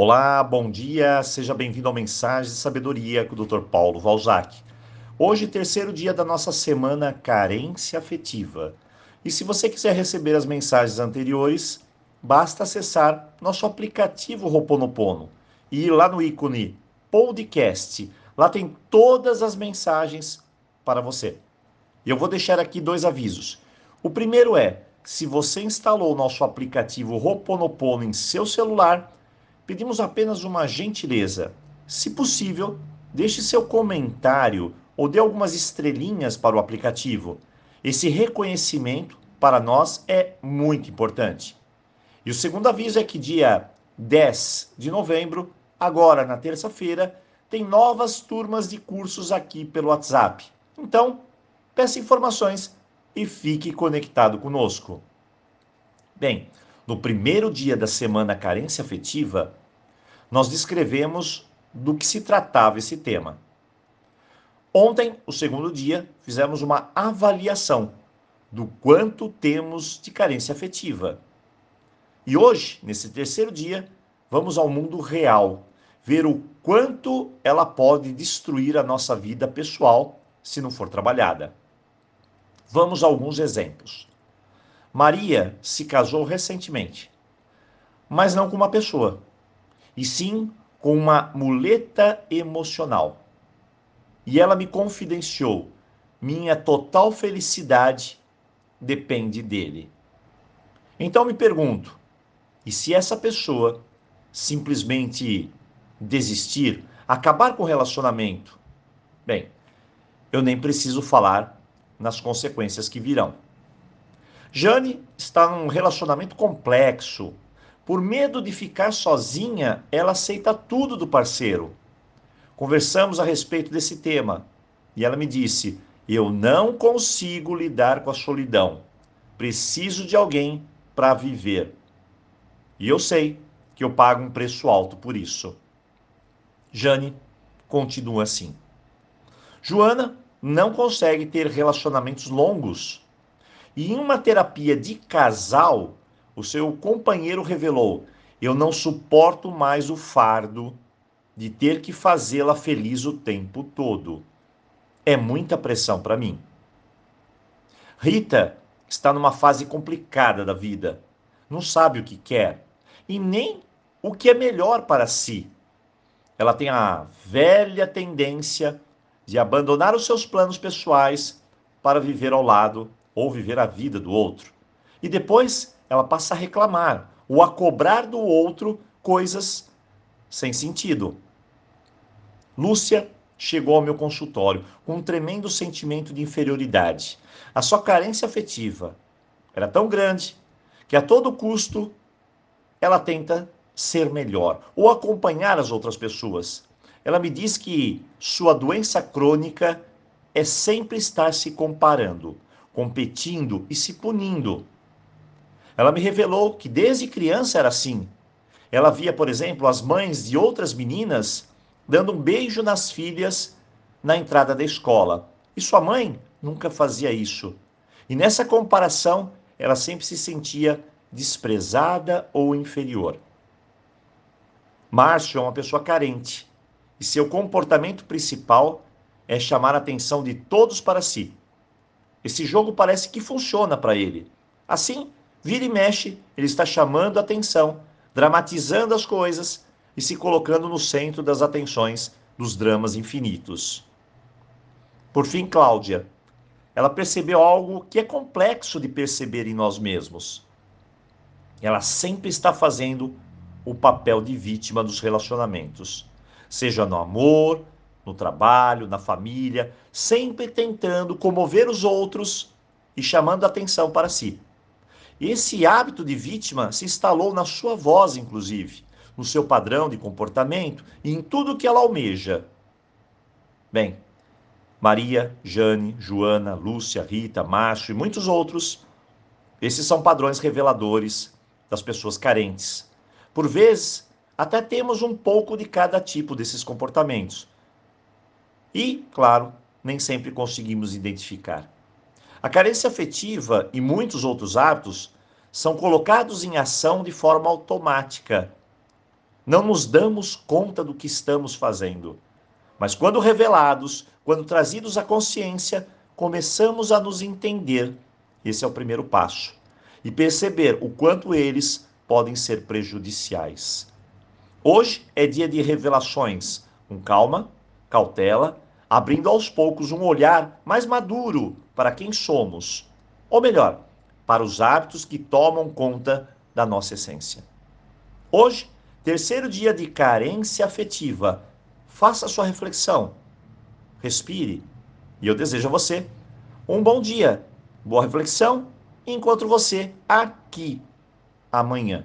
Olá, bom dia, seja bem-vindo ao Mensagem de Sabedoria com o Dr. Paulo Valzac. Hoje, terceiro dia da nossa semana Carência Afetiva. E se você quiser receber as mensagens anteriores, basta acessar nosso aplicativo Roponopono e ir lá no ícone Podcast. Lá tem todas as mensagens para você. E eu vou deixar aqui dois avisos. O primeiro é: se você instalou o nosso aplicativo Roponopono em seu celular, pedimos apenas uma gentileza. Se possível, deixe seu comentário ou dê algumas estrelinhas para o aplicativo. Esse reconhecimento para nós é muito importante. E o segundo aviso é que dia 10 de novembro, agora na terça-feira, tem novas turmas de cursos aqui pelo WhatsApp. Então, peça informações e fique conectado conosco. Bem, no primeiro dia da semana Carência Afetiva, nós descrevemos do que se tratava esse tema. Ontem, o segundo dia, fizemos uma avaliação do quanto temos de carência afetiva. E hoje, nesse terceiro dia, vamos ao mundo real, ver o quanto ela pode destruir a nossa vida pessoal se não for trabalhada. Vamos a alguns exemplos. Maria se casou recentemente, mas não com uma pessoa, e sim com uma muleta emocional. E ela me confidenciou: minha total felicidade depende dele. Então me pergunto: e se essa pessoa simplesmente desistir, acabar com o relacionamento? Bem, eu nem preciso falar nas consequências que virão. Jane está num relacionamento complexo. Por medo de ficar sozinha, ela aceita tudo do parceiro. Conversamos a respeito desse tema e ela me disse: Eu não consigo lidar com a solidão. Preciso de alguém para viver. E eu sei que eu pago um preço alto por isso. Jane continua assim. Joana não consegue ter relacionamentos longos e em uma terapia de casal, o seu companheiro revelou: Eu não suporto mais o fardo de ter que fazê-la feliz o tempo todo. É muita pressão para mim. Rita está numa fase complicada da vida. Não sabe o que quer e nem o que é melhor para si. Ela tem a velha tendência de abandonar os seus planos pessoais para viver ao lado ou viver a vida do outro. E depois ela passa a reclamar ou a cobrar do outro coisas sem sentido. Lúcia chegou ao meu consultório com um tremendo sentimento de inferioridade. A sua carência afetiva era tão grande que a todo custo ela tenta ser melhor ou acompanhar as outras pessoas. Ela me diz que sua doença crônica é sempre estar se comparando competindo e se punindo. Ela me revelou que desde criança era assim. Ela via, por exemplo, as mães de outras meninas dando um beijo nas filhas na entrada da escola. E sua mãe nunca fazia isso. E nessa comparação, ela sempre se sentia desprezada ou inferior. Márcio é uma pessoa carente e seu comportamento principal é chamar a atenção de todos para si. Esse jogo parece que funciona para ele. Assim, vira e mexe, ele está chamando atenção, dramatizando as coisas e se colocando no centro das atenções dos dramas infinitos. Por fim, Cláudia, ela percebeu algo que é complexo de perceber em nós mesmos. Ela sempre está fazendo o papel de vítima dos relacionamentos, seja no amor, no trabalho, na família, sempre tentando comover os outros e chamando atenção para si. Esse hábito de vítima se instalou na sua voz, inclusive, no seu padrão de comportamento e em tudo que ela almeja. Bem, Maria, Jane, Joana, Lúcia, Rita, Márcio e muitos outros, esses são padrões reveladores das pessoas carentes. Por vezes, até temos um pouco de cada tipo desses comportamentos, e, claro, nem sempre conseguimos identificar. A carência afetiva e muitos outros hábitos são colocados em ação de forma automática. não nos damos conta do que estamos fazendo. Mas quando revelados, quando trazidos à consciência, começamos a nos entender. Esse é o primeiro passo. E perceber o quanto eles podem ser prejudiciais. Hoje é dia de revelações, com calma, cautela, abrindo aos poucos um olhar mais maduro para quem somos, ou melhor, para os hábitos que tomam conta da nossa essência. Hoje, terceiro dia de carência afetiva, faça sua reflexão, respire e eu desejo a você um bom dia, boa reflexão e encontro você aqui amanhã.